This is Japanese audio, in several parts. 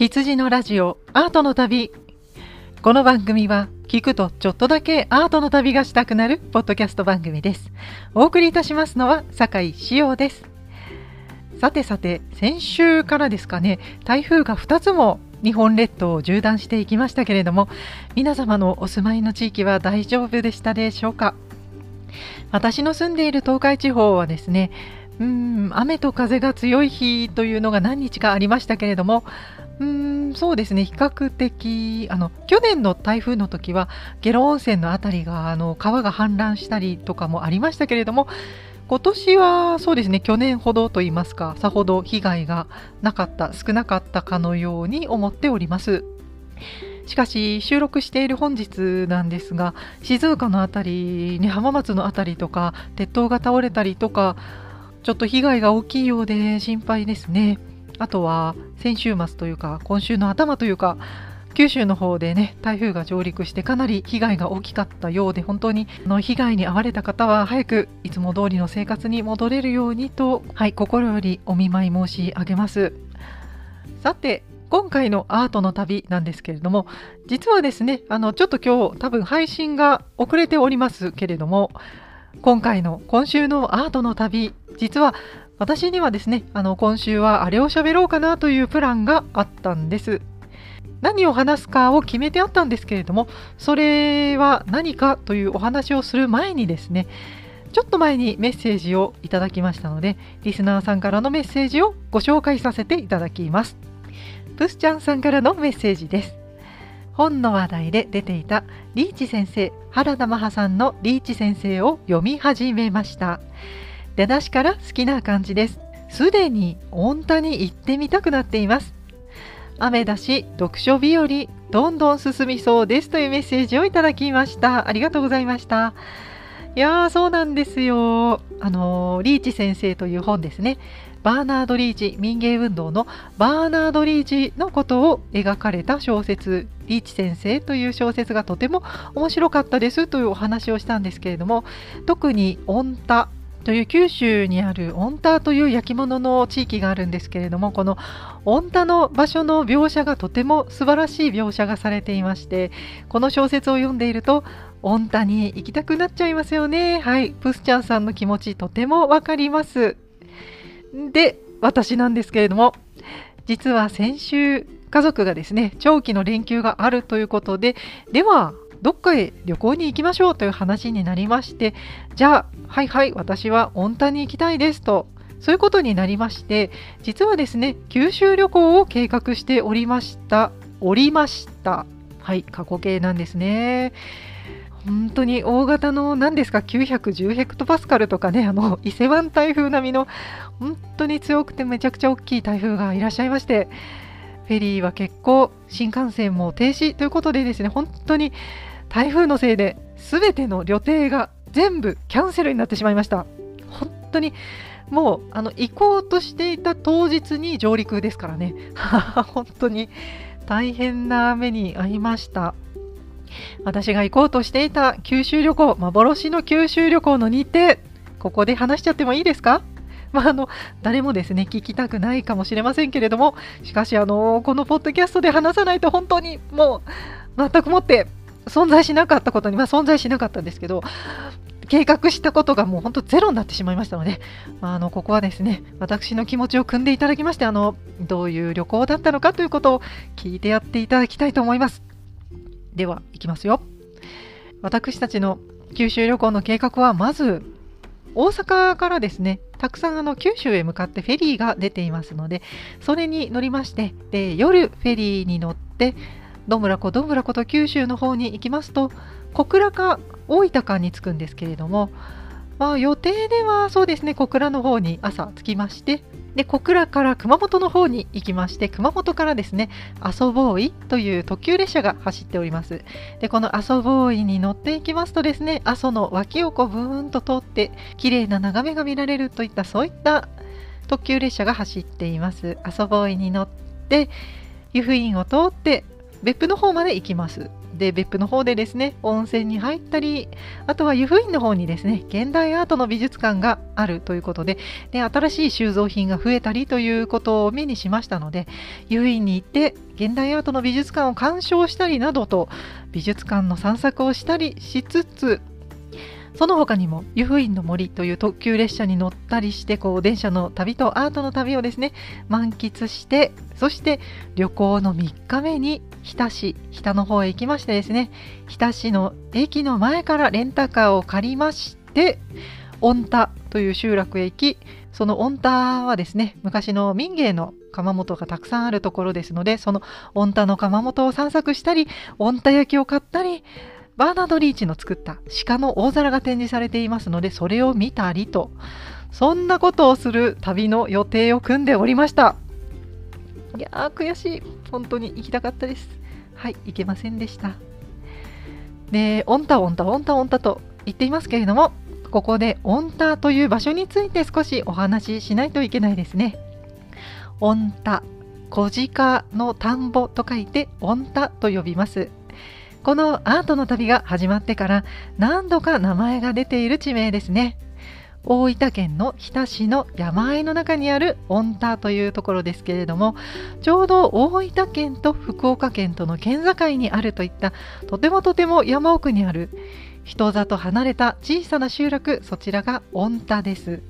羊のラジオアートの旅。この番組は聞くとちょっとだけアートの旅がしたくなるポッドキャスト番組です。お送りいたしますのは酒井志陽です。さてさて先週からですかね台風が2つも日本列島を縦断していきましたけれども皆様のお住まいの地域は大丈夫でしたでしょうか？私の住んでいる東海地方はですねうん雨と風が強い日というのが何日かありましたけれどもうーんそうですね。比較的あの去年の台風の時は下呂温泉の辺りがあの川が氾濫したりとかもありましたけれども今年はそうですね去年ほどといいますかさほど被害がなかった少なかったかのように思っております。しかし収録している本日なんですが静岡の辺り、ね、浜松の辺りとか鉄塔が倒れたりとかちょっと被害が大きいようで心配ですね。あとは先週末というか今週の頭というか九州の方でね台風が上陸してかなり被害が大きかったようで本当にの被害に遭われた方は早くいつも通りの生活に戻れるようにとはい心よりお見舞い申し上げます。さて今回のアートの旅なんですけれども実はですねあのちょっと今日多分配信が遅れておりますけれども今回の今週のアートの旅実は私にはですねあの今週はあれを喋ろうかなというプランがあったんです。何を話すかを決めてあったんですけれどもそれは何かというお話をする前にですねちょっと前にメッセージをいただきましたのでリスナーさんからのメッセージをご紹介させていただきます。プスちゃんさんからのメッセージです。本の話題で出ていたリーチ先生原田マハさんのリーチ先生を読み始めました。出だしから好きな感じです。すでに温田に行ってみたくなっています。雨だし読書日和どんどん進みそうですというメッセージをいただきました。ありがとうございました。いやーそうなんですよ。あのー、リーチ先生という本ですね。バーナード・リーチ民芸運動のバーナード・リーチのことを描かれた小説「リーチ先生」という小説がとても面白かったですというお話をしたんですけれども特に「御田」という九州にある御田という焼き物の地域があるんですけれどもこの御田の場所の描写がとても素晴らしい描写がされていましてこの小説を読んでいると御田に行きたくなっちゃいますよね。はい。プスちゃんさんの気持ちとてもわかります。で私なんですけれども実は先週家族がですね長期の連休があるということでではどっかへ旅行に行きましょうという話になりましてじゃあはいはい私は温田に行きたいですとそういうことになりまして実はですね九州旅行を計画しておりましたおりました。はい過去形なんですね。本当に大型の何ですか910ヘクトパスカルとかねあの伊勢湾台風並みの本当に強くてめちゃくちゃ大きい台風がいらっしゃいましてフェリーは結構新幹線も停止ということでですね本当に台風のせいで全ての旅程が全部キャンセルになってしまいました。本当にもうあの行こうとしていた当日に上陸ですからね。本当に大変な目に遭いました。私が行こうとしていた九州旅行幻の九州旅行の日程ここで話しちゃってもいいですか？まあ、あの誰もですね聞きたくないかもしれませんけれどもしかしあのこのポッドキャストで話さないと本当にもう全くもって存在しなかったことに、まあ、存在しなかったんですけど計画したことがもう本当ゼロになってしまいましたので、まあ、あのここはですね私の気持ちを汲んでいただきましてあのどういう旅行だったのかということを聞いてやっていただきたいと思います。ではいきますよ。私たちの九州旅行の計画はまず大阪からですねたくさんあの九州へ向かってフェリーが出ていますのでそれに乗りましてで夜フェリーに乗ってどんぶらこどんぶらこと九州の方に行きますと小倉か大分かに着くんですけれども、まあ、予定ではそうですね小倉の方に朝着きましてで小倉から熊本の方に行きまして熊本からですね阿蘇ボーイという特急列車が走っております。でこの阿蘇ボーイに乗っていきますとですね阿蘇の脇をこうブーンと通って綺麗な眺めが見られるといったそういった特急列車が走っています。阿蘇ボーイに乗って湯布院を通って別府の方まで行きます。で別府の方でですね温泉に入ったりあとは湯布院の方にですね現代アートの美術館があるということでで新しい収蔵品が増えたりということを目にしましたので湯布院に行って現代アートの美術館を鑑賞したりなどと美術館の散策をしたりしつつその他にも湯布院の森という特急列車に乗ったりしてこう電車の旅とアートの旅をですね満喫してそして旅行の3日目に日田市日田の方へ行きましてですね日田市の駅の前からレンタカーを借りまして御田という集落へ行きその御田はですね昔の民芸の窯元がたくさんあるところですのでその御田の窯元を散策したり御田焼きを買ったりバーナード・リーチの作った鹿の大皿が展示されていますのでそれを見たりとそんなことをする旅の予定を組んでおりました。いやー悔しい。本当に行きたかったです。はい行けませんでした。でオンタオンタオンタオンタと言っていますけれどもここでオンタという場所について少しお話ししないといけないですね。オンタ小鹿の田んぼと書いてオンタと呼びます。このアートの旅が始まってから何度か名前が出ている地名ですね。大分県の日田市の山あいの中にある御田というところですけれどもちょうど大分県と福岡県との県境にあるといったとてもとても山奥にある人里離れた小さな集落そちらが御田です。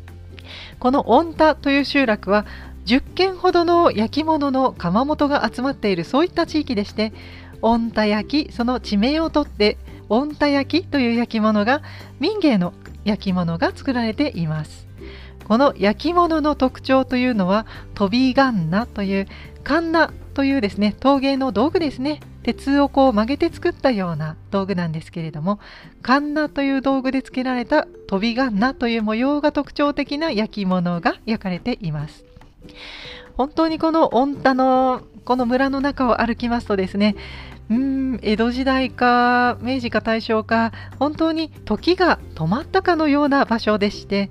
この御田という集落は10軒ほどの焼き物の窯元が集まっているそういった地域でして御田焼きその地名をとって御田焼きという焼き物が民芸の焼き物が作られています。この焼き物の特徴というのは飛びガンナというカンナというですね陶芸の道具ですね。鉄をこう曲げて作ったような道具なんですけれどもカンナという道具で付けられた飛びガンナという模様が特徴的な焼き物が焼かれています。本当にこの御田のこの村の中を歩きますとですねうん江戸時代か明治か大正か本当に時が止まったかのような場所でして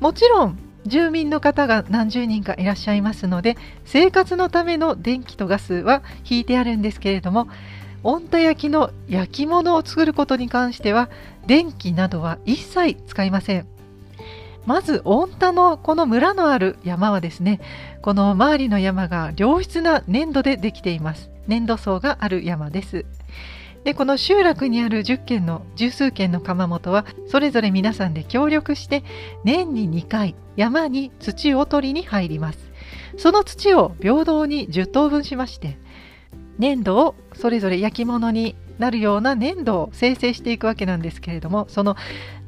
もちろん住民の方が何十人かいらっしゃいますので生活のための電気とガスは引いてあるんですけれども温田焼きの焼き物を作ることに関しては電気などは一切使いません。まず温田のこの村のある山はですねこの周りの山が良質な粘土でできています。粘土層がある山です。でこの集落にある10軒の十数軒の窯元はそれぞれ皆さんで協力して年に2回山に土を取りに入りますその土を平等に10等分しまして粘土をそれぞれ焼き物になるような粘土を生成していくわけなんですけれどもその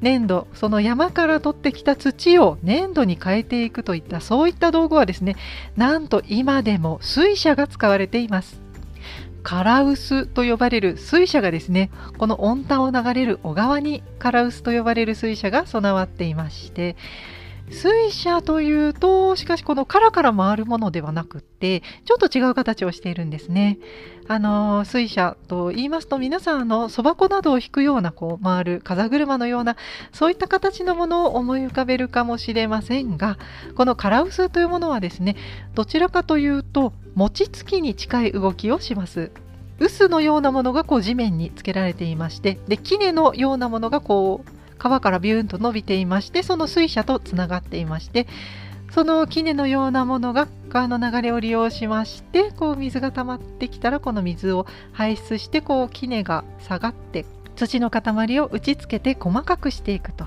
粘土その山から取ってきた土を粘土に変えていくといったそういった道具はですねなんと今でも水車が使われています唐臼と呼ばれる水車がですねこの温帯を流れる小川に唐臼と呼ばれる水車が備わっていまして水車というとしかしこのカラカラ回るものではなくってちょっと違う形をしているんですね。あの水車と言いますと皆さんのそば粉などを引くようなこう回る風車のようなそういった形のものを思い浮かべるかもしれませんがこのカラウスというものはですねどちらかというと餅つきに近い動きをします。臼のようなものがこう地面につけられていましてで杵のようなものがこう川からビューンと伸びていましてその水車とつながっていましてその杵のようなものが川の流れを利用しましてこう水が溜まってきたらこの水を排出してこう杵が下がって土の塊を打ちつけて細かくしていくと。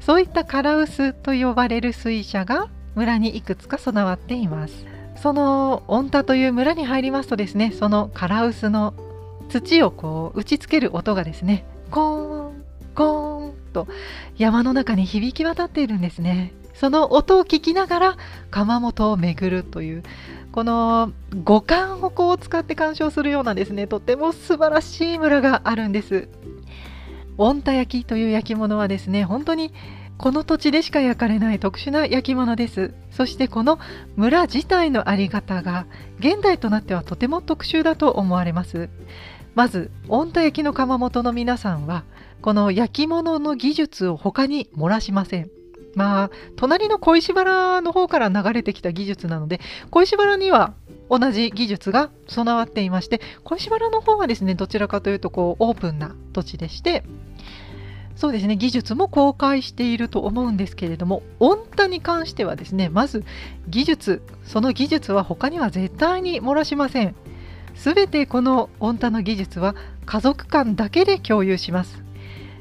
そういったカラウスと呼ばれる水車が村にいくつか備わっています。その御田という村に入りますとですねそのカラウスの土をこう打ちつける音がですねコーンコーンと山の中に響き渡っているんですね。その音を聞きながら窯元を巡るというこの五感をこう使って鑑賞するようなですね。とても素晴らしい村があるんです。御田焼きという焼き物はですね本当にこの土地でしか焼かれない特殊な焼き物です。そしてこの村自体のあり方が現代となってはとても特殊だと思われます。まず御田焼きの窯元の皆さんはこの焼き物の技術を他に漏らしません。まあ隣の小石原の方から流れてきた技術なので小石原には同じ技術が備わっていまして小石原の方はですねどちらかというとこうオープンな土地でしてそうですね技術も公開していると思うんですけれども温太に関してはですねまず技術その技術は他には絶対に漏らしません全てこの温太の技術は家族間だけで共有します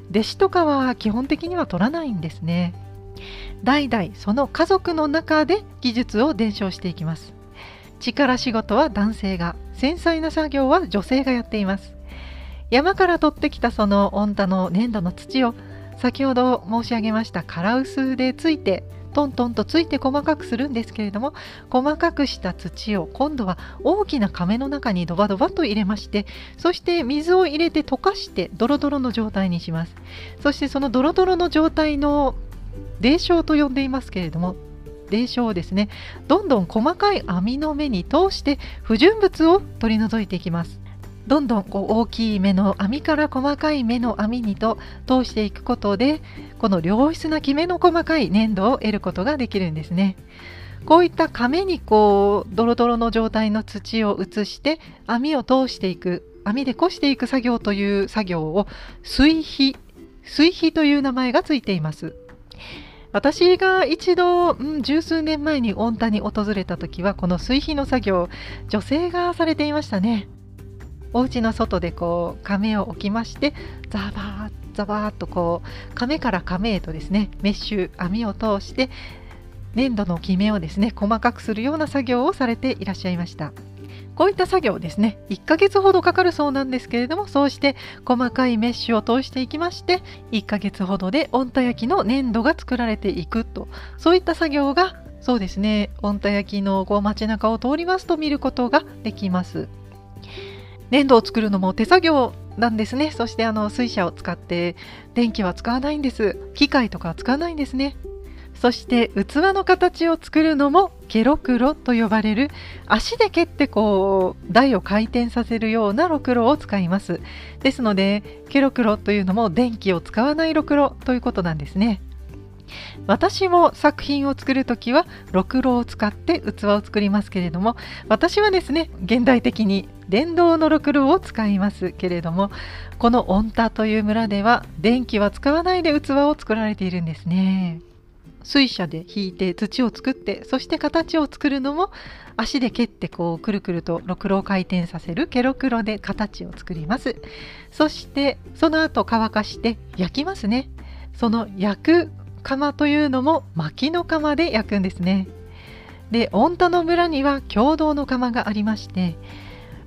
弟子とかは基本的には取らないんですね。代々その家族の中で技術を伝承していきます。力仕事は男性が繊細な作業は女性がやっています。山から取ってきたその温太の粘土の土を先ほど申し上げました唐臼でついてトントンとついて細かくするんですけれども細かくした土を今度は大きな亀の中にドバドバと入れましてそして水を入れて溶かしてドロドロの状態にします。そしてそのドロドロの状態の泥漿と呼んでいますけれども泥漿をですねどんどん細かい網の目に通して不純物を取り除いていきます。どんどんこう大きい目の網から細かい目の網にと通していくことでこの良質なきめの細かい粘土を得ることができるんですね。こういった亀にこうドロドロの状態の土を移して網を通していく網でこしていく作業という作業を水肥水肥という名前がついています。私が一度、うん、十数年前に御田に訪れた時はこの水肥の作業女性がされていましたね。お家の外でこう亀を置きましてザバーザバーとこう亀から亀へとですねメッシュ網を通して粘土のキメをですね細かくするような作業をされていらっしゃいました。こういった作業ですね1ヶ月ほどかかるそうなんですけれどもそうして細かいメッシュを通していきまして1ヶ月ほどで温太焼きの粘土が作られていくと。そういった作業がそうですね温太焼きのこう街中を通りますと見ることができます。粘土を作るのも手作業なんですね。そしてあの水車を使って電気は使わないんです。機械とかは使わないんですね。そして器の形を作るのもケロクロと呼ばれる。足で蹴ってこう台を回転させるようなろくろを使います。ですのでケロクロというのも電気を使わないろくろということなんですね。私も作品を作る時はろくろを使って器を作りますけれども私はですね現代的に電動のろくろを使いますけれどもこの御田という村では電気は使わないで器を作られているんですね。水車で引いて土を作ってそして形を作るのも足で蹴ってこうくるくるとろくろを回転させるケロクロで形を作ります。そしてその後乾かして焼きますね。その焼く窯というのも薪の窯で焼くんですね。で御田の村には共同の窯がありまして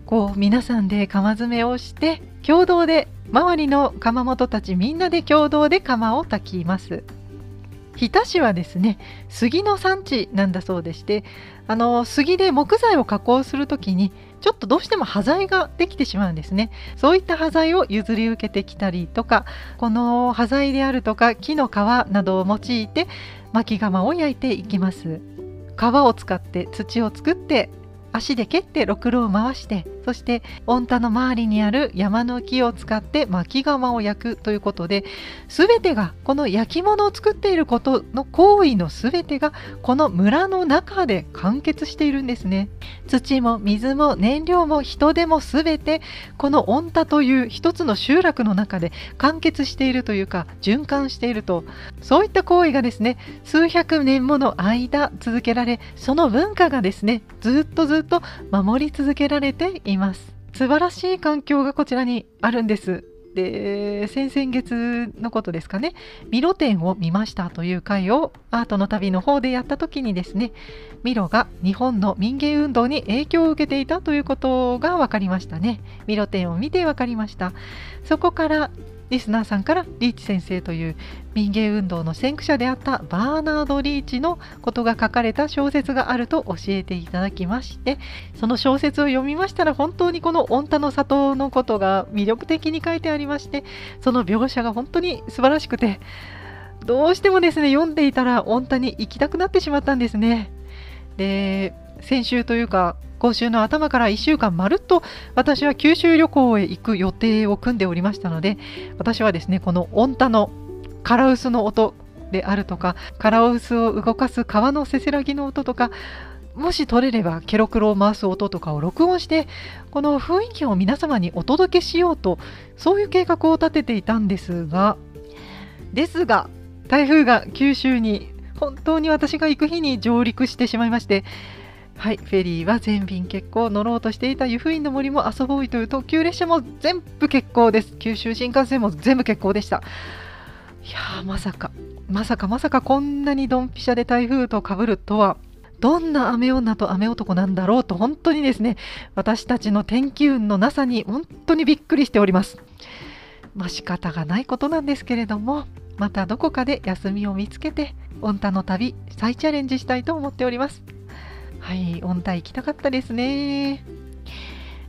こう皆さんで窯詰めをして共同で周りの窯元たちみんなで共同で窯を焚きます。日田市はですね杉の産地なんだそうでしてあの杉で木材を加工する時にちょっとどうしても端材ができてしまうんですね。そういった端材を譲り受けてきたりとかこの端材であるとか木の皮などを用いて巻き窯を焼いていきます。皮を使って土を作って足で蹴ってろくろを回してそして御田の周りにある山の木を使って薪窯を焼くということで全てがこの焼き物を作っていることの行為の全てがこの村の中で完結しているんですね。土も水も燃料も人手も全てこの御田という一つの集落の中で完結しているというか循環しているとそういった行為がですね数百年もの間続けられその文化がですねずっとずっと守り続けられていいます。素晴らしい環境がこちらにあるんです。で先々月のことですかね。ミロ展を見ましたという回をアートの旅の方でやった時にですねミロが日本の民芸運動に影響を受けていたということが分かりましたね。ミロ展を見て分かりました。そこからリスナーさんからリーチ先生という民芸運動の先駆者であったバーナード・リーチのことが書かれた小説があると教えていただきましてその小説を読みましたら本当にこの御田の里のことが魅力的に書いてありましてその描写が本当に素晴らしくてどうしてもですね読んでいたら御田に行きたくなってしまったんですね。で先週というか今週の頭から1週間まるっと私は九州旅行へ行く予定を組んでおりましたので私はですねこの御田のカラウスの音であるとかカラウスを動かす川のせせらぎの音とかもし撮れればケロクロを回す音とかを録音してこの雰囲気を皆様にお届けしようとそういう計画を立てていたんですがですが台風が九州に本当に私が行く日に上陸してしまいましてはい、フェリーは全便欠航乗ろうとしていた湯布院の森も遊ぼうという特急列車も全部欠航です。九州新幹線も全部欠航でした。いやーまさかまさかまさかこんなにドンピシャで台風とかぶるとは。どんな雨女と雨男なんだろうと本当にですね私たちの天気運のなさに本当にびっくりしております。まあ仕方がないことなんですけれどもまたどこかで休みを見つけて御田の旅再チャレンジしたいと思っております。はい御田行きたかったですね。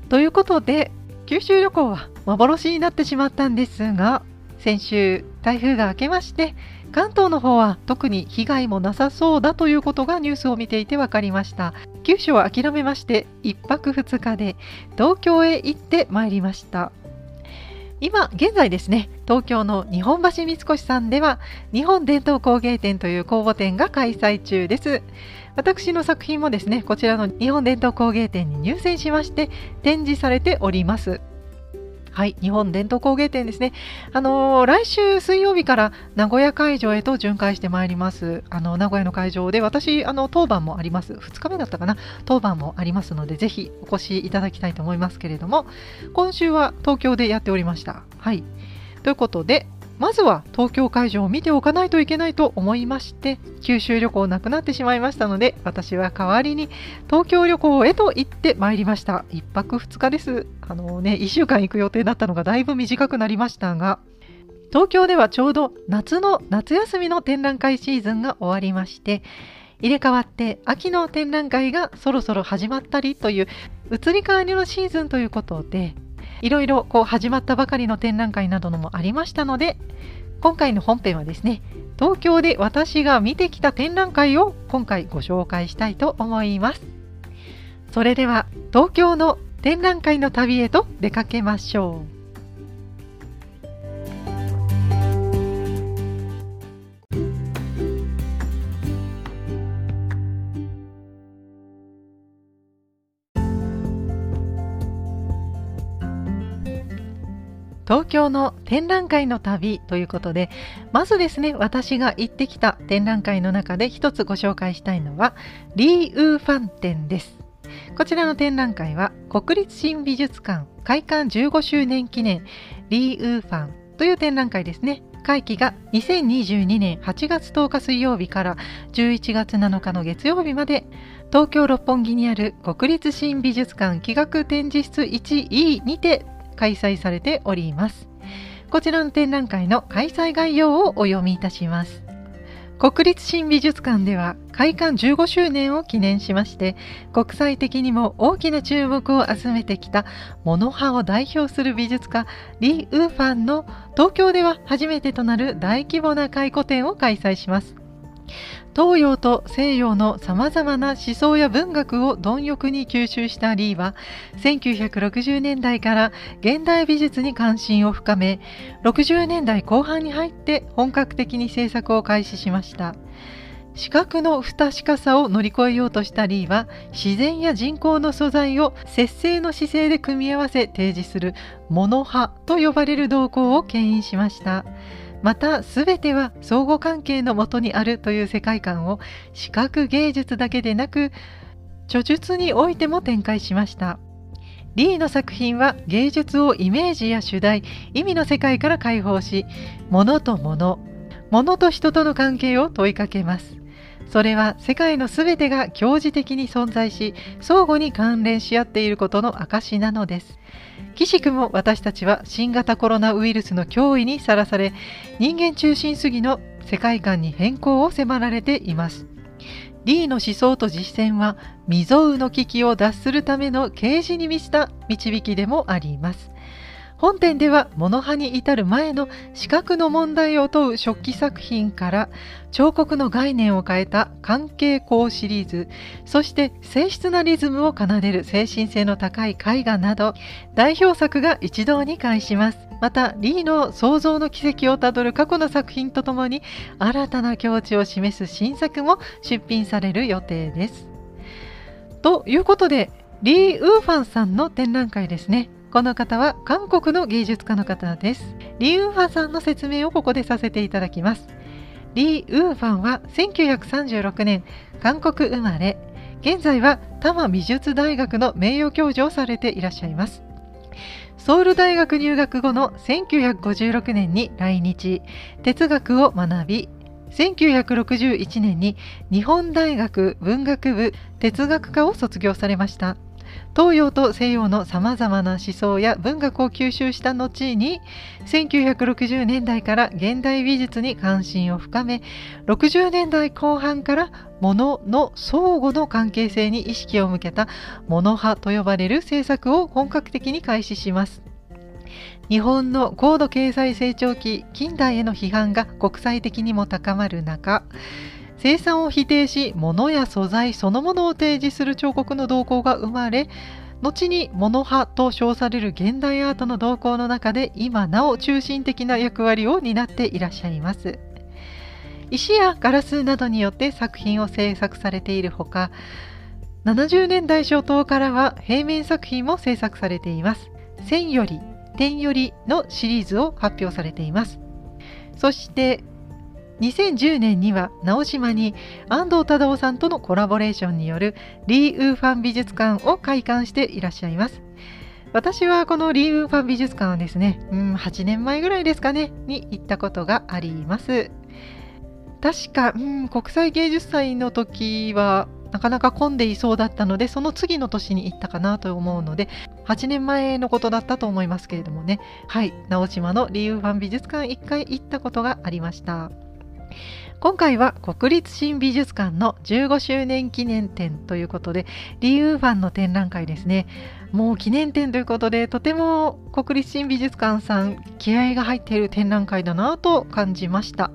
ということで九州旅行は幻になってしまったんですが先週台風が明けまして関東の方は特に被害もなさそうだということがニュースを見ていて分かりました。九州は諦めまして1泊2日で東京へ行ってまいりました。今現在ですね東京の日本橋三越さんでは日本伝統工芸展という公募展が開催中です。私の作品もですねこちらの日本伝統工芸展に入選しまして展示されておりますはい、日本伝統工芸展ですね。あのー、来週水曜日から名古屋会場へと巡回してまいります。あの名古屋の会場で私、あの当番もあります。2日目だったかな、当番もありますので、ぜひお越しいただきたいと思いますけれども、今週は東京でやっておりました。はい。ということで、まずは東京会場を見ておかないといけないと思いまして九州旅行なくなってしまいましたので私は代わりに東京旅行へと行ってまいりました。1泊2日です。あのね1週間行く予定だったのがだいぶ短くなりましたが東京ではちょうど夏の夏休みの展覧会シーズンが終わりまして入れ替わって秋の展覧会がそろそろ始まったりという移り変わりのシーズンということでいろいろこう始まったばかりの展覧会などのもありましたので今回の本編はですね東京で私が見てきた展覧会を今回ご紹介したいと思います。それでは東京の展覧会の旅へと出かけましょう。東京の展覧会の旅ということでまずですね私が行ってきた展覧会の中で一つご紹介したいのはリー・ウーファン展です。こちらの展覧会は国立新美術館開館15周年記念リー・ウーファンという展覧会ですね。会期が2022年8月10日水曜日から11月7日の月曜日まで東京六本木にある国立新美術館企画展示室 1E にて開催されております。こちらの展覧会の開催概要をお読みいたします。国立新美術館では開館15周年を記念しまして国際的にも大きな注目を集めてきたモノハを代表する美術家リー・ウーファンの東京では初めてとなる大規模な回顧展を開催します東洋と西洋のさまざまな思想や文学を貪欲に吸収したリーは1960年代から現代美術に関心を深め60年代後半に入って本格的に制作を開始しました。視覚の不確かさを乗り越えようとしたリーは自然や人工の素材を節制の姿勢で組み合わせ提示するモノ派と呼ばれる動向を牽引しました。また全ては相互関係のもとにあるという世界観を視覚芸術だけでなく著述においても展開しました。リーの作品は芸術をイメージや主題意味の世界から解放し物と物物と人との関係を問いかけます。それは世界のすべてが共時的に存在し相互に関連し合っていることの証なのです。岸くも私たちは新型コロナウイルスの脅威にさらされ人間中心主義の世界観に変更を迫られています。リーの思想と実践は未曾有の危機を脱するための啓示に満ちた導きでもあります。本展ではモノ派に至る前の視覚の問題を問う食器作品から彫刻の概念を変えた関係項シリーズそして静質なリズムを奏でる精神性の高い絵画など代表作が一堂に会します。またリーの創造の軌跡をたどる過去の作品とともに新たな境地を示す新作も出品される予定です。ということでリー・ウーファンさんの展覧会ですね。この方は韓国の芸術家の方です。リ・ウーファンさんの説明をここでさせていただきます。リ・ウーファンは1936年韓国生まれ。現在は多摩美術大学の名誉教授をされていらっしゃいます。ソウル大学入学後の1956年に来日。哲学を学び1961年に日本大学文学部哲学科を卒業されました。東洋と西洋のさまざまな思想や文学を吸収した後に1960年代から現代美術に関心を深め60年代後半から物の相互の関係性に意識を向けた物派と呼ばれる政策を本格的に開始します。日本の高度経済成長期近代への批判が国際的にも高まる中生産を否定し物や素材そのものを提示する彫刻の動向が生まれ後に物派と称される現代アートの動向の中で今なお中心的な役割を担っていらっしゃいます。石やガラスなどによって作品を制作されているほか70年代初頭からは平面作品も制作されています。線より点よりのシリーズを発表されています。そして2010年には直島に安藤忠雄さんとのコラボレーションによるリー・ウーファン美術館を開館していらっしゃいます。私はこのリー・ウーファン美術館はですね、うん、8年前ぐらいですかね、に行ったことがあります。確か、うん、国際芸術祭の時はなかなか混んでいそうだったので、その次の年に行ったかなと思うので、8年前のことだったと思いますけれどもね、はい、直島のリー・ウーファン美術館1回行ったことがありました。今回は国立新美術館の15周年記念展ということでリー・ウーファンの展覧会ですね。もう記念展ということでとても国立新美術館さん気合が入っている展覧会だなと感じました。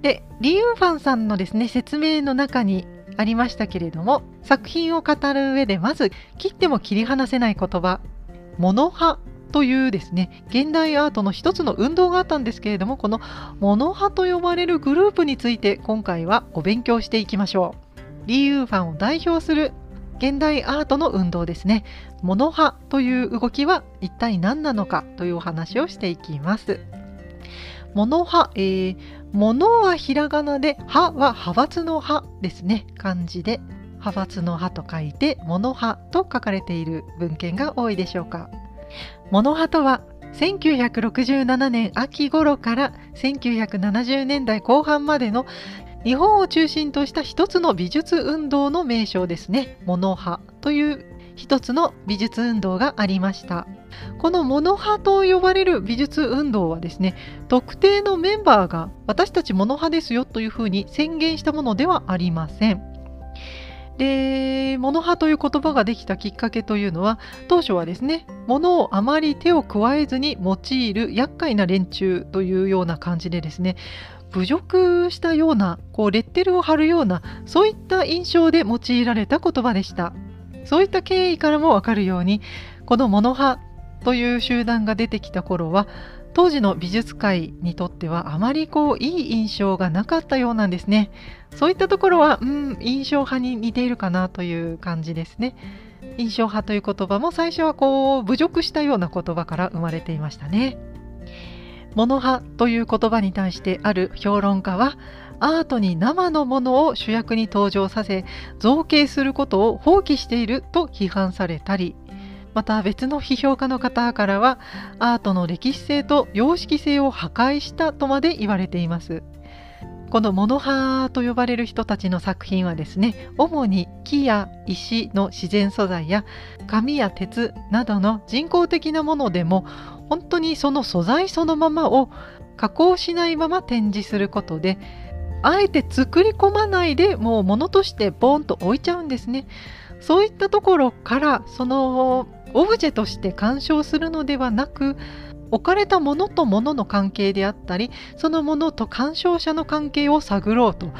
でリー・ウーファンさんのですね説明の中にありましたけれども作品を語る上でまず切っても切り離せない言葉「モノ派」というですね現代アートの一つの運動があったんですけれどもこのモノ派と呼ばれるグループについて今回はお勉強していきましょう。リー・ユーファンを代表する現代アートの運動ですね。モノ派という動きは一体何なのかというお話をしていきます。モノ派、えー、モノはひらがなで派は派閥の派ですね。漢字で派閥の派と書いてモノ派と書かれている文献が多いでしょうか。モノハとは1967年秋頃から1970年代後半までの日本を中心とした一つの美術運動の名称ですね。モノハという一つの美術運動がありました。このモノハと呼ばれる美術運動はですね、特定のメンバーが私たちモノハですよというふうに宣言したものではありません。で、モノ派という言葉ができたきっかけというのは、当初はですね、物をあまり手を加えずに用いる厄介な連中というような感じでですね、侮辱したような、こうレッテルを貼るような、そういった印象で用いられた言葉でした。そういった経緯からもわかるように、このモノ派という集団が出てきた頃は、当時の美術界にとってはあまりこういい印象がなかったようなんですね。そういったところは、うん、印象派に似ているかなという感じですね。印象派という言葉も最初はこう侮辱したような言葉から生まれていましたね。モノ派という言葉に対してある評論家はアートに生のものを主役に登場させ造形することを放棄していると批判されたりまた別の批評家の方からはアートの歴史性と様式性を破壊したとまで言われています。このモノハーと呼ばれる人たちの作品はですね主に木や石の自然素材や紙や鉄などの人工的なものでも本当にその素材そのままを加工しないまま展示することであえて作り込まないでもう物としてボンと置いちゃうんですね。そういったところからそのオブジェとして鑑賞するのではなく置かれたものとものの関係であったりそのものと鑑賞者の関係を探ろうと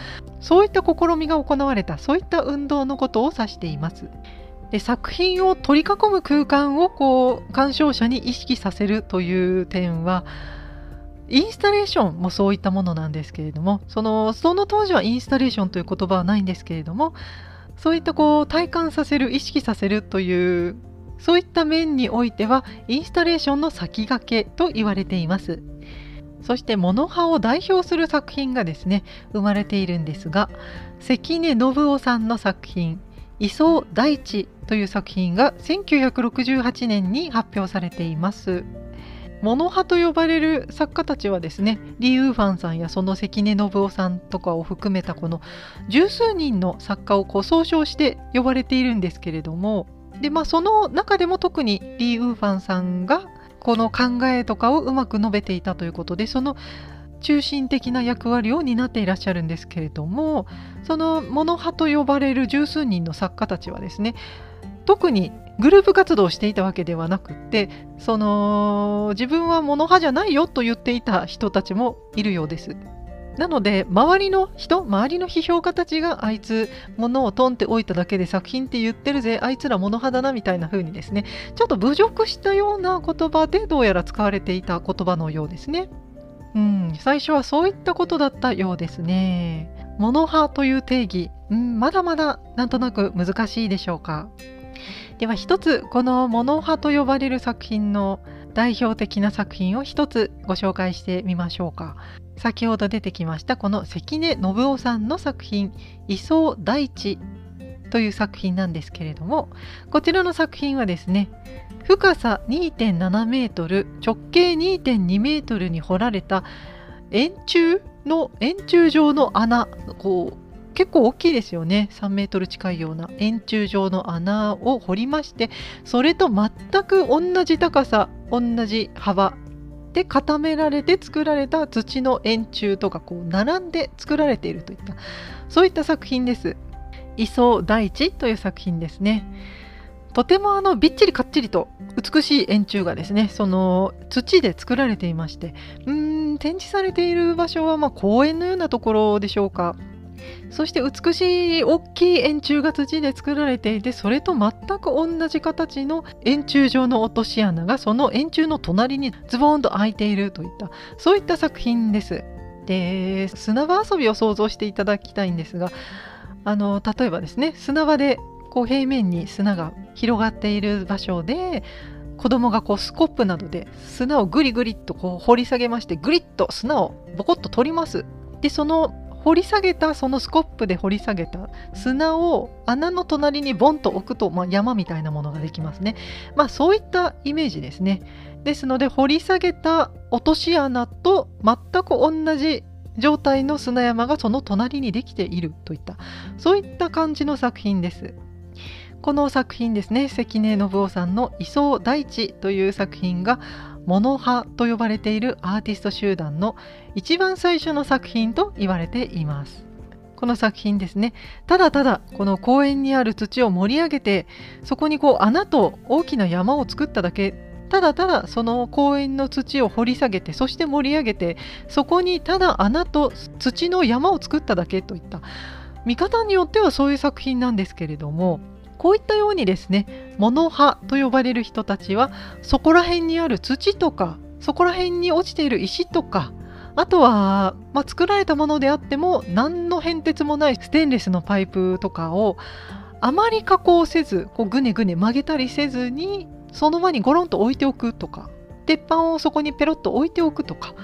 そういった試みが行われたそういった運動のことを指しています。で作品を取り囲む空間をこう鑑賞者に意識させるという点はインスタレーションもそういったものなんですけれどもそのその当時はインスタレーションという言葉はないんですけれどもそういったこう体感させる意識させるというそういった面においてはインスタレーションの先駆けと言われています。そしてモノハを代表する作品がですね生まれているんですが関根信夫さんの作品「磯大地」という作品が1968年に発表されています。モノ派と呼ばれる作家たちはですねリ・ウーファンさんやその関根信夫さんとかを含めたこの十数人の作家をこう総称して呼ばれているんですけれどもで、まあ、その中でも特にリー・ウーファンさんがこの考えとかをうまく述べていたということでその中心的な役割を担っていらっしゃるんですけれどもそのモノ派と呼ばれる十数人の作家たちはですね特にグループ活動をしていたわけではなくってその自分はモノ派じゃないよと言っていた人たちもいるようです。なので周りの人周りの批評家たちがあいつ物をトンって置いただけで作品って言ってるぜあいつら物派だなみたいな風にですねちょっと侮辱したような言葉でどうやら使われていた言葉のようですね。うん、最初はそういったことだったようですね。物派という定義、うん、まだまだなんとなく難しいでしょうか。では一つこの物派と呼ばれる作品の代表的な作品を一つご紹介してみましょうか。先ほど出てきましたこの関根信夫さんの作品「磯大地」という作品なんですけれどもこちらの作品はですね深さ2.7メートル直径2.2メートルに掘られた円柱の円柱状の穴こう結構大きいですよね3メートル近いような円柱状の穴を掘りましてそれと全く同じ高さ同じ幅で固められて作られた土の円柱とかこう並んで作られているといったそういった作品です。磯大地という作品ですね。とてもあのびっちりかっちりと美しい円柱がですねその土で作られていましてうーん展示されている場所はま公園のようなところでしょうかそして美しい大きい円柱が土で作られていてそれと全く同じ形の円柱状の落とし穴がその円柱の隣にズボンと開いているといったそういった作品です。で砂場遊びを想像していただきたいんですがあの例えばですね砂場でこう平面に砂が広がっている場所で子供がこうスコップなどで砂をグリグリっとこう掘り下げましてグリッと砂をボコッと取ります。でその掘り下げたそのスコップで掘り下げた砂を穴の隣にボンと置くと、まあ、山みたいなものができますね。まあそういったイメージですね。ですので掘り下げた落とし穴と全く同じ状態の砂山がその隣にできているといったそういった感じの作品です。この作品ですね関根信夫さんの「磯大地」という作品がモノ派と呼ばれているアーティスト集団の一番最初の作品と言われています。この作品ですね。ただただこの公園にある土を盛り上げてそこにこう穴と大きな山を作っただけ。ただただその公園の土を掘り下げてそして盛り上げてそこにただ穴と土の山を作っただけといった。見方によってはそういう作品なんですけれどもこういったようにですね物派と呼ばれる人たちはそこら辺にある土とかそこら辺に落ちている石とかあとは、まあ、作られたものであっても何の変哲もないステンレスのパイプとかをあまり加工せずこうぐねぐね曲げたりせずにその場にゴロンと置いておくとか鉄板をそこにペロッと置いておくとか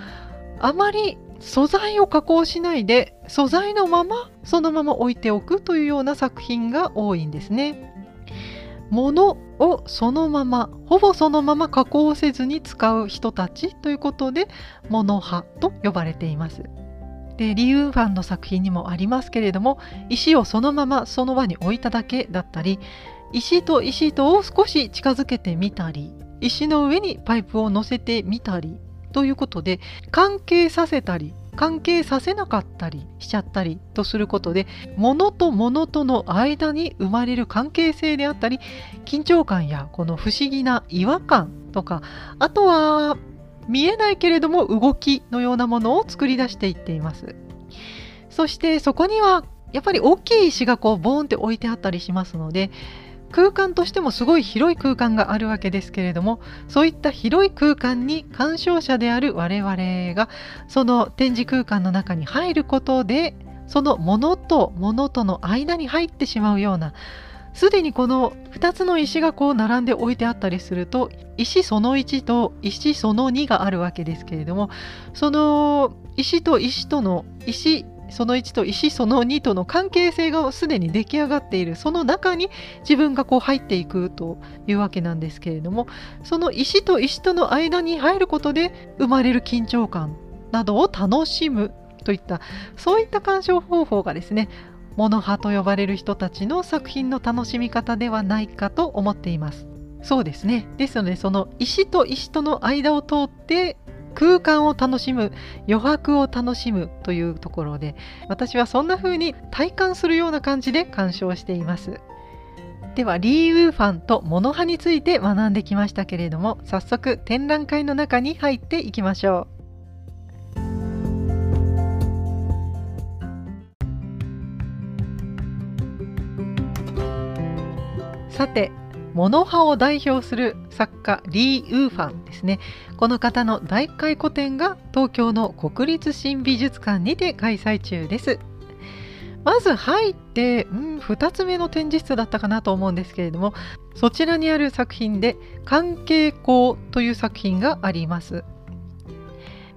あまり素材を加工しないで素材のままそのまま置いておくというような作品が多いんですね。物をそのままほぼそのまま加工せずに使う人たちということで物派と呼ばれています。でリユーファンの作品にもありますけれども石をそのままその場に置いただけだったり石と石とを少し近づけてみたり石の上にパイプを乗せてみたりということで関係させたり関係させなかったりしちゃったりとすることで物と物との間に生まれる関係性であったり緊張感やこの不思議な違和感とかあとは見えないけれども動きのようなものを作り出していっています。そしてそこにはやっぱり大きい石がこうボーンって置いてあったりしますので空間としてもすごい広い空間があるわけですけれどもそういった広い空間に鑑賞者である我々がその展示空間の中に入ることでそのものとものとの間に入ってしまうようなすでにこの2つの石がこう並んで置いてあったりすると石その1と石その2があるわけですけれどもその石と石との石その1と石その2との関係性がすでに出来上がっているその中に自分がこう入っていくというわけなんですけれどもその石と石との間に入ることで生まれる緊張感などを楽しむといったそういった鑑賞方法がですねモノ派と呼ばれる人たちの作品の楽しみ方ではないかと思っています。そうですね。ですのでその石と石との間を通って空間を楽しむ余白を楽しむというところで私はそんな風に体感するような感じで鑑賞しています。ではリー・ウーファンとモノ派について学んできましたけれども早速展覧会の中に入っていきましょう。さてモノ派を代表する作家リー・ウーファンですね。この方の大回顧展が東京の国立新美術館にて開催中です。まず入って、うん、2つ目の展示室だったかなと思うんですけれどもそちらにある作品で「関係光」という作品があります。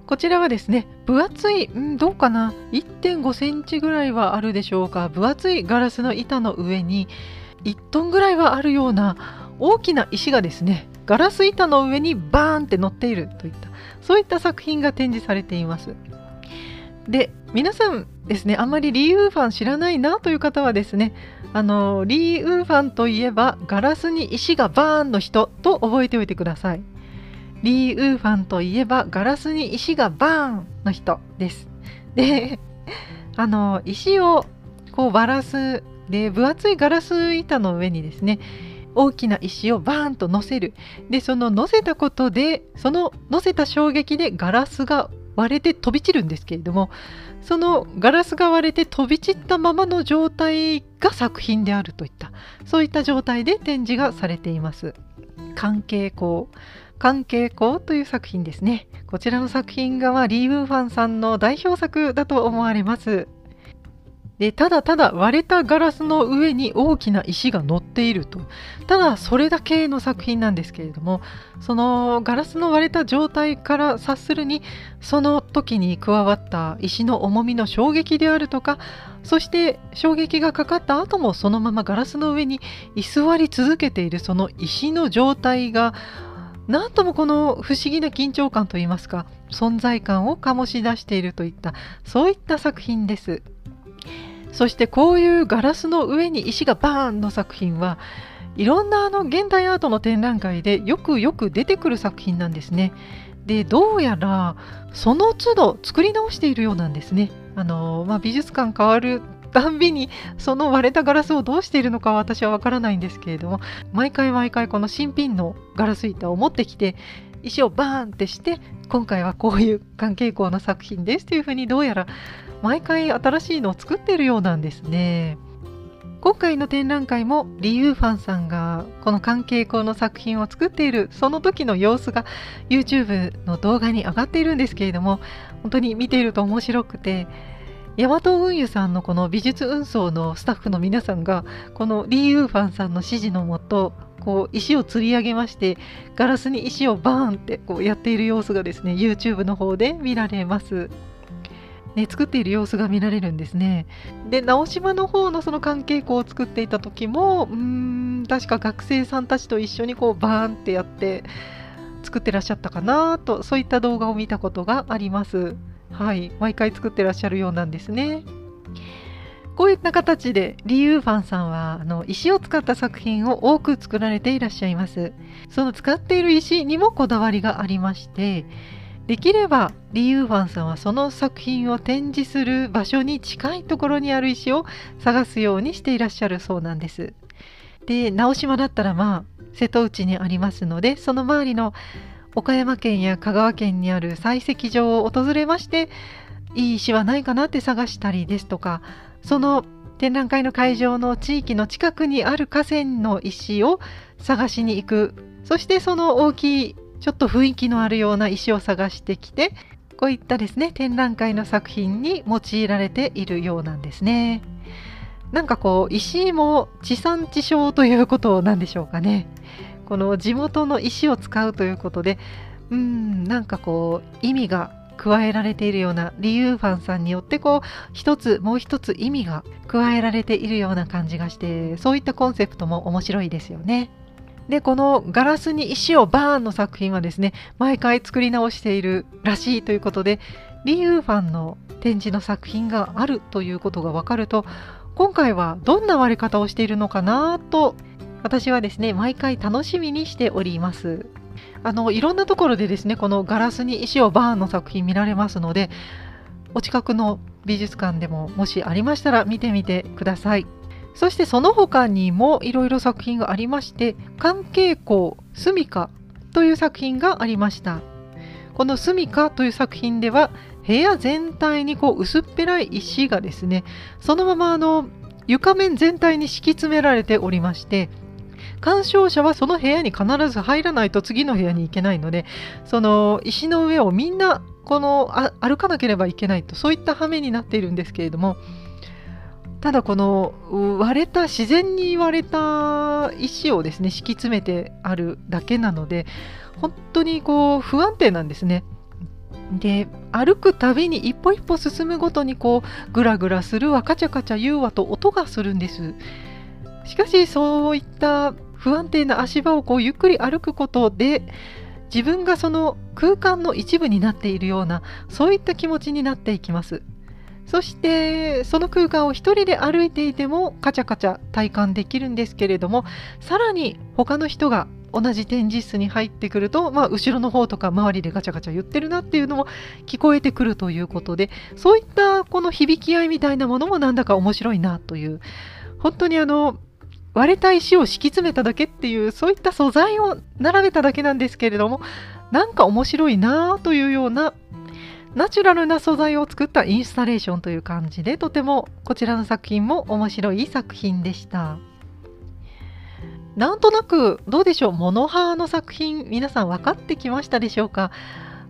こちらはですね分厚い、うん、どうかな？1.5センチぐらいはあるでしょうか？分厚いガラスの板の上に1トンぐらいはあるような大きな石がですねガラス板の上にバーンって乗っているといったそういった作品が展示されています。で皆さんですねあんまりリー・ウーファン知らないなという方はですねあのリー・ウーファンといえばガラスに石がバーンの人と覚えておいてください。リー・ウーファンといえばガラスに石がバーンの人です。であの石をこうバラすで分厚いガラス板の上にですね大きな石をバーンと乗せる。でその乗せたことでその乗せた衝撃でガラスが割れて飛び散るんですけれどもそのガラスが割れて飛び散ったままの状態が作品であるといったそういった状態で展示がされています。関係光関係光という作品ですね。こちらの作品がはリー・ウーファンさんの代表作だと思われます。でただただ割れたガラスの上に大きな石が乗っているとただそれだけの作品なんですけれどもそのガラスの割れた状態から察するにその時に加わった石の重みの衝撃であるとかそして衝撃がかかった後もそのままガラスの上に居座り続けているその石の状態がなんともこの不思議な緊張感といいますか存在感を醸し出しているといったそういった作品です。そしてこういうガラスの上に石がバーンの作品はいろんなあの現代アートの展覧会でよくよく出てくる作品なんですね。でどうやらその都度作り直しているようなんですね。あのまあ、美術館変わるたんびにその割れたガラスをどうしているのか私はわからないんですけれども毎回毎回この新品のガラス板を持ってきて石をバーンってして今回はこういう関係校の作品ですというふうにどうやら毎回新しいのを作ってるようなんですね。今回の展覧会もリユーファンさんがこの関係校の作品を作っているその時の様子が YouTube の動画に上がっているんですけれども本当に見ていると面白くてヤマト運輸さんのこの美術運送のスタッフの皆さんがこのリユーファンさんの指示のもとこう石を釣り上げましてガラスに石をバーンってこうやっている様子がですね YouTube の方で見られます。ね、作っている様子が見られるんですね。で直島の方のその関係校を作っていた時もうーん確か学生さんたちと一緒にこうバーンってやって作ってらっしゃったかなとそういった動画を見たことがあります。はい毎回作ってらっしゃるようなんですね。こういった形でリユーファンさんはあの石を使った作品を多く作られていらっしゃいます。その使っている石にもこだわりがありましてできればリユーファンさんはその作品を展示する場所に近いところにある石を探すようにしていらっしゃるそうなんです。で直島だったらまあ瀬戸内にありますのでその周りの岡山県や香川県にある採石場を訪れましていい石はないかなって探したりですとかその展覧会の会場の地域の近くにある河川の石を探しに行くそしてその大きいちょっと雰囲気のあるような石を探してきてこういったですね展覧会の作品に用いられているようなんですね。なんかこう石も地産地消ということなんでしょうかね。この地元の石を使うということでうんなんかこう意味が加えられているようなリユーファンさんによってこう一つもう一つ意味が加えられているような感じがしてそういったコンセプトも面白いですよね。でこの「ガラスに石をバーン」の作品はですね毎回作り直しているらしいということでリユーファンの展示の作品があるということが分かると今回はどんな割り方をしているのかなと私はですね毎回楽しみにしております。あのいろんなところでですねこのガラスに石をバーンの作品見られますのでお近くの美術館でももしありましたら見てみてくださいそしてその他にもいろいろ作品がありまして関係校スミカという作品がありました。このスミカという作品では部屋全体にこう薄っぺらい石がですねそのままあの床面全体に敷き詰められておりまして鑑賞者はその部屋に必ず入らないと次の部屋に行けないのでその石の上をみんなこの歩かなければいけないとそういった羽目になっているんですけれどもただこの割れた自然に割れた石をですね敷き詰めてあるだけなので本当にこう不安定なんですね。で歩くたびに一歩一歩進むごとにこうグラグラするわカチャカチャ言うわと音がするんです。しかしそういった不安定な足場をこうゆっくり歩くことで自分がその空間の一部になっているようなそういった気持ちになっていきますそしてその空間を一人で歩いていてもカチャカチャ体感できるんですけれどもさらに他の人が同じ展示室に入ってくると、まあ、後ろの方とか周りでガチャガチャ言ってるなっていうのも聞こえてくるということでそういったこの響き合いみたいなものもなんだか面白いなという本当にあの割れた石を敷き詰めただけっていうそういった素材を並べただけなんですけれどもなんか面白いなというようなナチュラルな素材を作ったインスタレーションという感じでとてもこちらの作品も面白い作品でした。なんとなくどうでしょう？モノハーの作品皆さん分かってきましたでしょうか？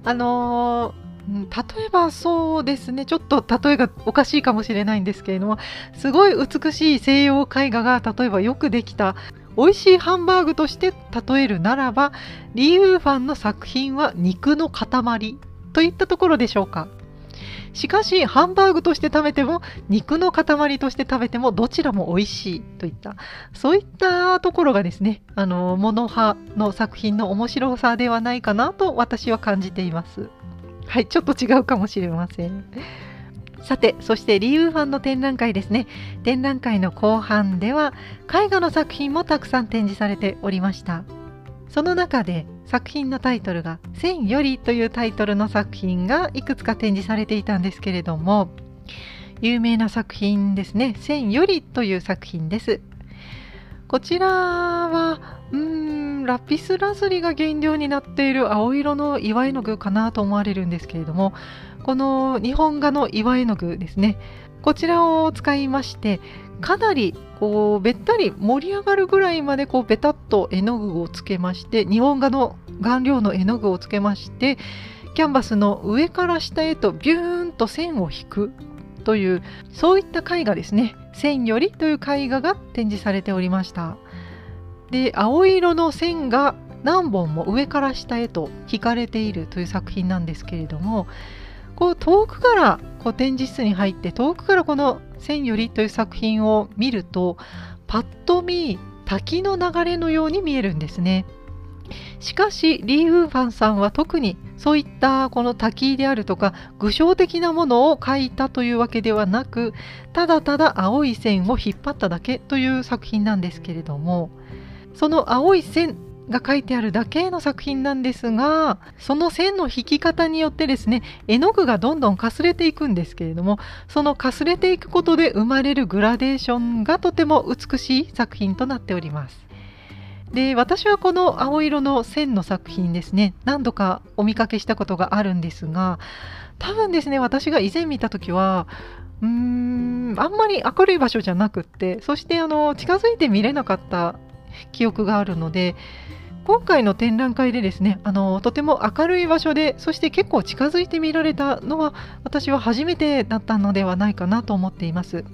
あのー例えばそうですね。ちょっと例えがおかしいかもしれないんですけれどもすごい美しい西洋絵画が例えばよくできた美味しいハンバーグとして例えるならばリユーファンの作品は肉の塊。といったところでしょうかしかしハンバーグとして食べても肉の塊として食べてもどちらも美味しいといったそういったところがですねあのモノ派の作品の面白さではないかなと私は感じています。はい、ちょっと違うかもしれません。さて、そしてリユーファンの展覧会ですね。展覧会の後半では絵画の作品もたくさん展示されておりました。その中で作品のタイトルが「千より」というタイトルの作品がいくつか展示されていたんですけれども有名な作品ですね「千より」という作品です。こちらはうーんラピスラズリが原料になっている青色の岩絵の具かなと思われるんですけれどもこの日本画の岩絵の具ですねこちらを使いましてかなりこうべったり盛り上がるぐらいまでこうベタっと絵の具をつけまして日本画の顔料の絵の具をつけましてキャンバスの上から下へとビューンと線を引くというそういった絵画ですね「線より」という絵画が展示されておりました。で青色の線が何本も上から下へと引かれているという作品なんですけれどもこう遠くからこう展示室に入って遠くからこの「線より」という作品を見るとパッと見滝の流れのように見えるんですね。しかしリー・ウーファンさんは特にそういったこの滝であるとか具象的なものを描いたというわけではなくただただ青い線を引っ張っただけという作品なんですけれどもその青い線が書いてあるだけの作品なんですがその線の引き方によってですね絵の具がどんどんかすれていくんですけれどもそのかすれていくことで生まれるグラデーションがとても美しい作品となっております。で私はこの青色の線の作品ですね何度かお見かけしたことがあるんですが多分ですね私が以前見た時はうーんあんまり明るい場所じゃなくってそしてあの近づいて見れなかった記憶があるので今回の展覧会でですねあのとても明るい場所でそして結構近づいて見られたのは私は初めてだったのではないかなと思っています。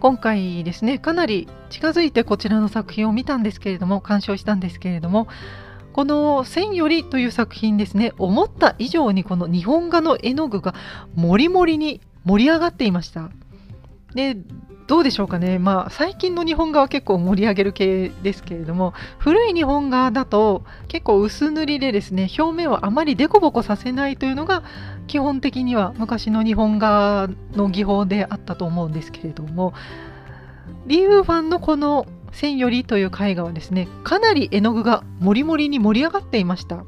今回ですねかなり近づいてこちらの作品を見たんですけれども鑑賞したんですけれどもこの「千より」という作品ですね思った以上にこの日本画の絵の具がもりもりに盛り上がっていました。でどうでしょうかね、まあ、最近の日本画は結構盛り上げる系ですけれども古い日本画だと結構薄塗りでですね表面をあまりデコボコさせないというのが基本的には昔の日本画の技法であったと思うんですけれどもリーウファンのこの「千より」という絵画はですねかなり絵の具がもりもりに盛り上がっていました。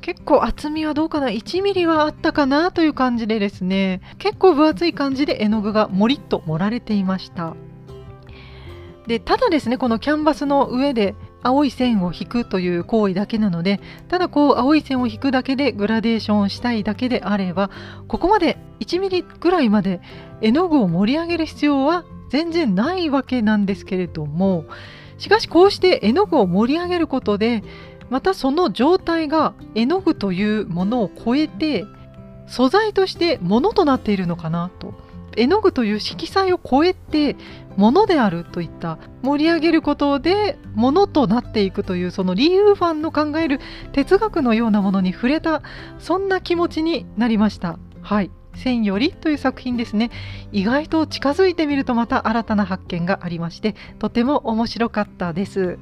結構厚みはどうかな？1ミリはあったかなという感じでですね。結構分厚い感じで絵の具がもりっと盛られていました。でただですねこのキャンバスの上で青い線を引くという行為だけなのでただこう青い線を引くだけでグラデーションしたいだけであればここまで1ミリぐらいまで絵の具を盛り上げる必要は全然ないわけなんですけれどもしかしこうして絵の具を盛り上げることでまたその状態が絵の具というものを超えて素材としてものとなっているのかなと。絵の具という色彩を超えてものであるといった盛り上げることでものとなっていくというそのリーウファンの考える哲学のようなものに触れたそんな気持ちになりました。はい。線よりという作品ですね。意外と近づいてみるとまた新たな発見がありましてとても面白かったです。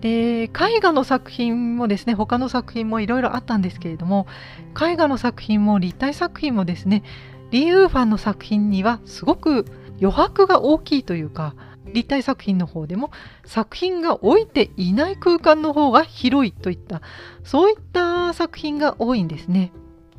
で絵画の作品もですね他の作品もいろいろあったんですけれども絵画の作品も立体作品もですねリー・ウーファンの作品にはすごく余白が大きいというか立体作品の方でも作品が置いていない空間の方が広いといったそういった作品が多いんですね。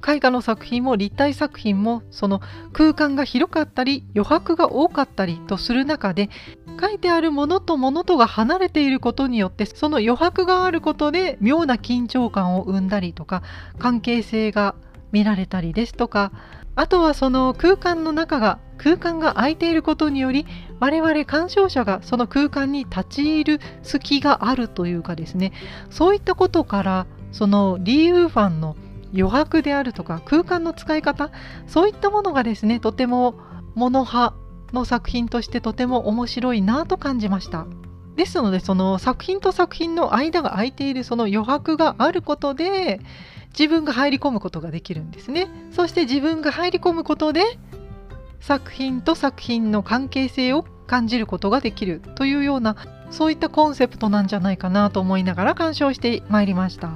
絵画の作品も立体作品もその空間が広かったり余白が多かったりとする中で書いてあるものとものとが離れていることによってその余白があることで妙な緊張感を生んだりとか関係性が見られたりですとかあとはその空間の中が空間が空いていることにより我々鑑賞者がその空間に立ち入る隙があるというかですねそういったことからそのリー・ウーファンの余白であるとか空間の使い方そういったものがですねとても物派の作品としてとても面白いなと感じました。ですのでその作品と作品の間が空いているその余白があることで自分が入り込むことができるんですね。そして自分が入り込むことで作品と作品の関係性を感じることができるというようなそういったコンセプトなんじゃないかなと思いながら鑑賞してまいりました。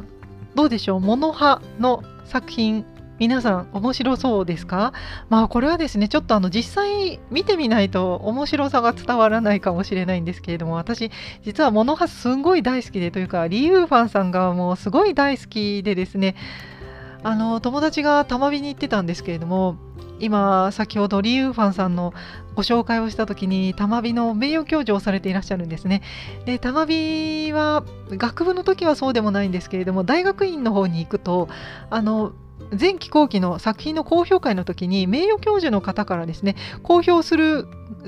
どうでしょう？モノ派の作品皆さん面白そうですか？まあこれはですねちょっとあの実際見てみないと面白さが伝わらないかもしれないんですけれども私実はモノハすんごい大好きでというかリーウーファンさんがもうすごい大好きでですねあの友達がたまびに行ってたんですけれども今先ほどリーウーファンさんのご紹介をした時にたまびの名誉教授をされていらっしゃるんですね。でたまびは学部の時はそうでもないんですけれども大学院の方に行くとあの前期後期の作品の高評会の時に名誉教授の方からですね公表する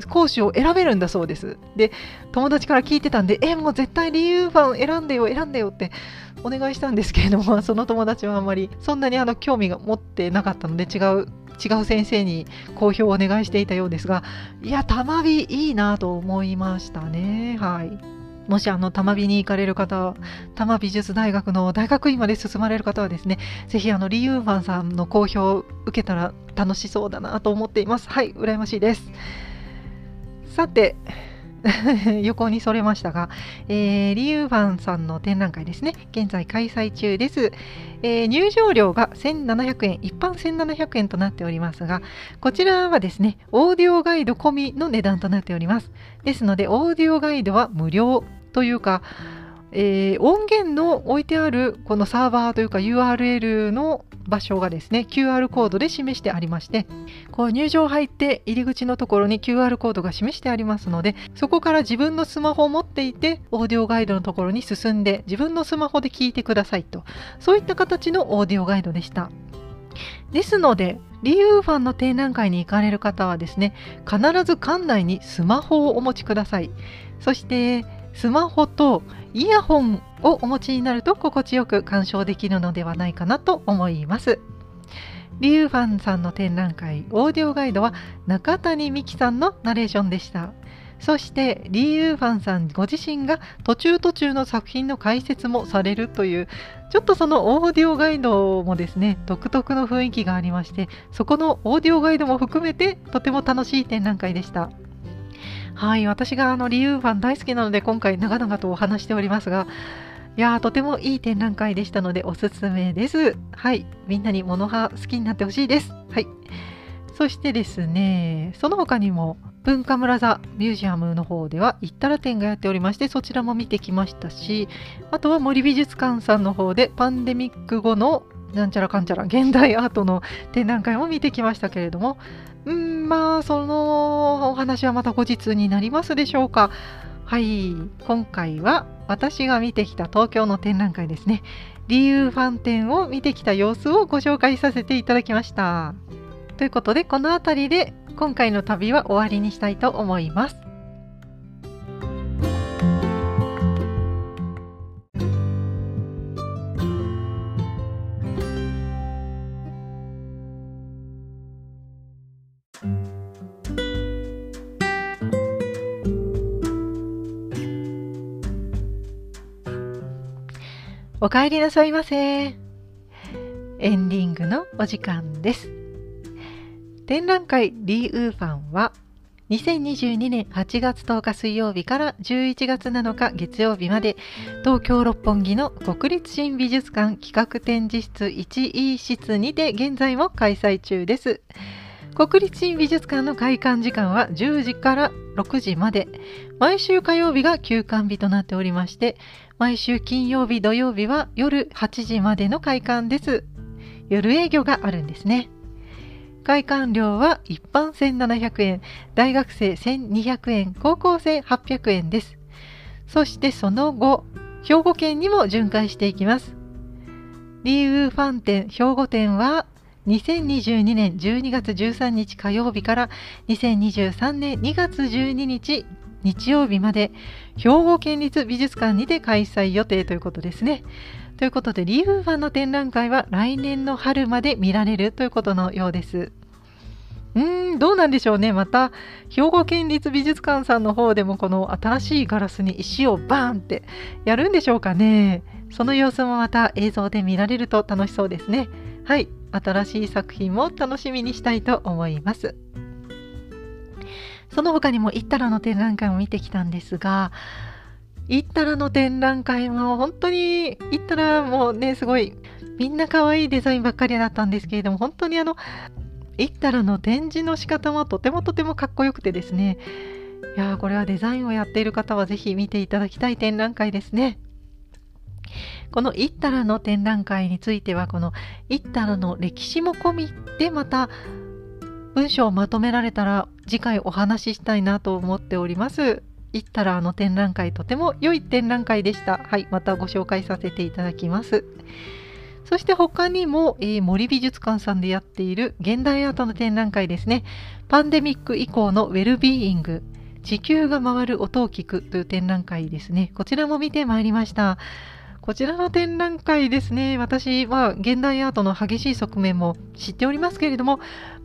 講師を選べるんだそうです。で友達から聞いてたんでえもう絶対理由ファン選んでよ選んでよってお願いしたんですけれども その友達はあんまりそんなにあの興味が持ってなかったので違う違う先生に公表をお願いしていたようですがいやたまびいいなと思いましたねはい。もしあの、玉美に行かれる方、多摩美術大学の大学院まで進まれる方はですね、ぜひあの、リユーファンさんの好評を受けたら楽しそうだなと思っています。はい、羨ましいです。さて、横にそれましたが、えー、リユーファンさんの展覧会ですね、現在開催中です。えー、入場料が1700円、一般1700円となっておりますが、こちらはですね、オーディオガイド込みの値段となっております。ですので、オーディオガイドは無料というか、えー、音源の置いてあるこのサーバーというか URL の場所がですね QR コードで示してありましてこう入場入って入り口のところに QR コードが示してありますのでそこから自分のスマホを持っていてオーディオガイドのところに進んで自分のスマホで聞いてくださいと。そういった形のオーディオガイドでした。ですのでリユーファンの展覧会に行かれる方はですね必ず館内にスマホをお持ちください。そしてスマホとイヤホンをお持ちになると心地よく鑑賞できるのではないかなと思います。リュウファンさんの展覧会オーディオガイドは中谷美紀さんのナレーションでした。そしてリー・ユーファンさんご自身が途中途中の作品の解説もされるというちょっとそのオーディオガイドもですね独特の雰囲気がありましてそこのオーディオガイドも含めてとても楽しい展覧会でした。はい、私があのリユーファン大好きなので今回長々とお話しておりますが、いやーとてもいい展覧会でしたのでおすすめです。はい、みんなにモノハ好きになってほしいです。はい。そしてですね、その他にも文化村座ミュージアムの方では、行ったら展がやっておりまして、そちらも見てきましたし、あとは森美術館さんの方でパンデミック後のなんちゃらかんちゃら現代アートの展覧会も見てきましたけれども、うん、まあ、そのお話はまた後日になりますでしょうか。はい、今回は私が見てきた東京の展覧会ですね。理由ファン展を見てきた様子をご紹介させていただきました。ということで、この辺りで今回の旅は終わりにしたいと思います。お帰りなさいませ。エンディングのお時間です。展覧会リーウーファンは2022年8月10日水曜日から11月7日月曜日まで東京六本木の国立新美術館企画展示室 1E 室にて現在も開催中です。国立新美術館の開館時間は10時から6時まで毎週火曜日が休館日となっておりまして毎週金曜日土曜日は夜8時までの開館です。夜営業があるんですね。開館料は一般1700円、大学生1200円、高校生800円です。そしてその後、兵庫県にも巡回していきます。リーウーファン店兵庫店は2022年12月13日火曜日から2023年2月12日日曜日まで兵庫県立美術館にて開催予定ということですね。ということでリーフファンの展覧会は来年の春まで見られるということのようです。うーん、どうなんでしょうね。また、兵庫県立美術館さんの方でもこの新しいガラスに石をバーンってやるんでしょうかね。その様子もまた映像で見られると楽しそうですね。はい、新しい作品も楽しみにしたいと思います。その他にもイッタラの展覧会を見てきたんですが、イッタラの展覧会も本当に、イッタラもね、すごい、みんな可愛いデザインばっかりだったんですけれども、本当にあの、イッタラの展示の仕方もとてもとてもかっこよくてですね、いやー、これはデザインをやっている方はぜひ見ていただきたい展覧会ですね。このイッタラの展覧会については、このイッタラの歴史も込みでまた文章をまとめられたら次回お話ししたいなと思っております。行ったらあの展覧会とても良い展覧会でした。はい、またご紹介させていただきます。そして他にも、えー、森美術館さんでやっている現代アートの展覧会ですね。パンデミック以降のウェルビーイング、地球が回る音を聞くという展覧会ですね。こちらも見てまいりました。こちらの展覧会ですね、私は現代アートの激しい側面も知っておりますけれども、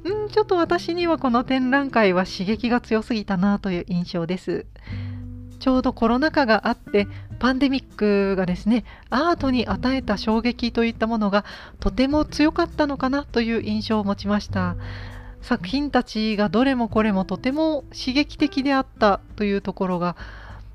んちょっと私にはこの展覧会は刺激が強すぎたなという印象です。ちょうどコロナ禍があってパンデミックがですねアートに与えた衝撃といったものがとても強かったのかなという印象を持ちました作品たちがどれもこれもとても刺激的であったというところが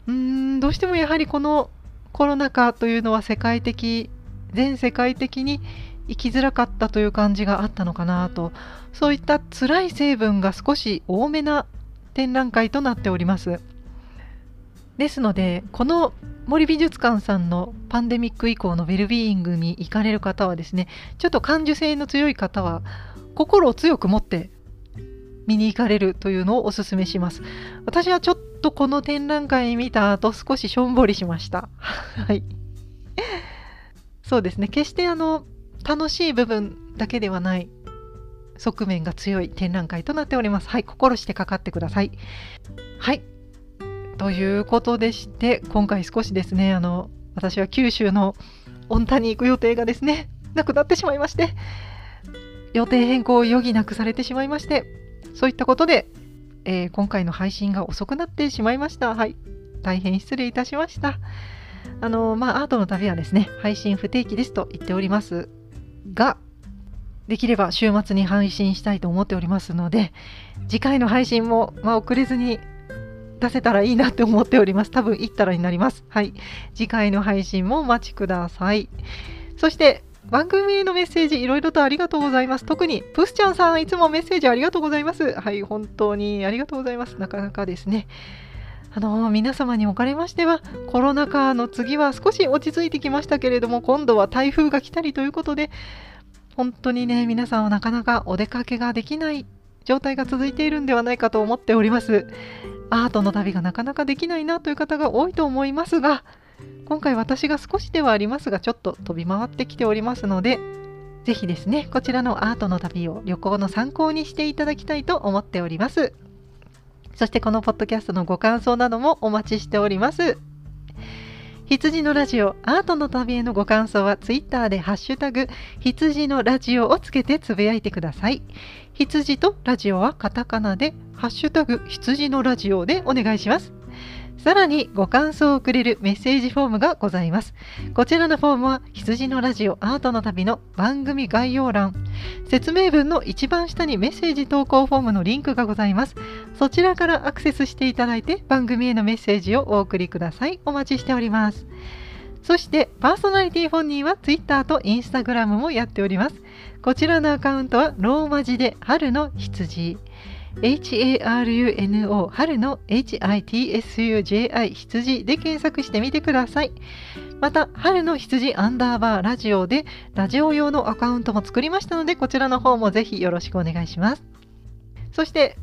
うーんどうしてもやはりこのコロナ禍というのは世界的全世界的に生きづらかったという感じがあったのかなとそういった辛い成分が少し多めな展覧会となっております。ですのでこの森美術館さんのパンデミック以降のウェルビーイングに行かれる方はですねちょっと感受性の強い方は心を強く持って見に行かれるというのをお勧めします。私はちょっとこの展覧会見た後少ししょんぼりしました。はい。そうですね。決してあの楽しい部分だけではない。側面が強い展覧会となっております。はい、心してかかってください。はい。ということでして今回少しですねあの私は九州の温田に行く予定がですねなくなってしまいまして予定変更を余儀なくされてしまいましてそういったことで、えー、今回の配信が遅くなってしまいましたはい大変失礼いたしましたあのまあアートの旅はですね配信不定期ですと言っておりますができれば週末に配信したいと思っておりますので次回の配信も、まあ、遅れずに出せたらいいなって思っております。多分行ったらになります。はい。次回の配信もお待ちください。そして番組へのメッセージいろいろとありがとうございます。特にプスちゃんさんいつもメッセージありがとうございます。はい、本当にありがとうございます。なかなかですね。あの皆様におかれましてはコロナ禍の次は少し落ち着いてきましたけれども今度は台風が来たりということで本当にね皆さんはなかなかお出かけができない状態が続いているんではないかと思っております。アートの旅がなかなかできないなという方が多いと思いますが今回私が少しではありますがちょっと飛び回ってきておりますのでぜひですねこちらのアートの旅を旅行の参考にしていただきたいと思っておりますそしてこのポッドキャストのご感想などもお待ちしております羊のラジオアートの旅へのご感想はツイッターでハッシュタグ羊のラジオをつけてつぶやいてください羊とラジオはカタカナでハッシュタグ羊のラジオでお願いします。さらにご感想をくれるメッセージフォームがございます。こちらのフォームは羊のラジオアートの旅の番組概要欄、説明文の一番下にメッセージ投稿フォームのリンクがございます。そちらからアクセスしていただいて番組へのメッセージをお送りください。お待ちしております。そしてパーソナリティ本人は Twitter と Instagram もやっております。こちらのアカウントはローマ字で春の羊。HARUNO 春の HITSUJI 羊で検索してみてください。また、春の羊アンダーバーラジオでラジオ用のアカウントも作りましたので、こちらの方もぜひよろしくお願いします。そして、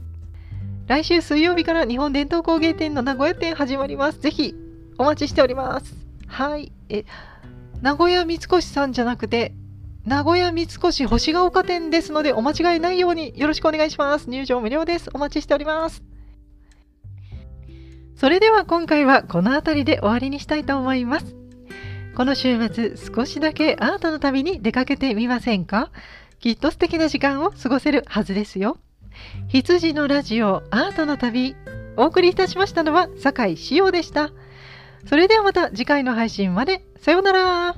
来週水曜日から日本伝統工芸展の名古屋店始まります。ぜひお待ちしております。はい。え、名古屋三越さんじゃなくて、名古屋三越星ヶ丘店ですのでお間違いないようによろしくお願いします。入場無料です。お待ちしております。それでは今回はこの辺りで終わりにしたいと思います。この週末少しだけアートの旅に出かけてみませんか？きっと素敵な時間を過ごせるはずですよ。羊のラジオアートの旅お送りいたしましたのは酒井志陽でした。それではまた次回の配信まで。さようなら。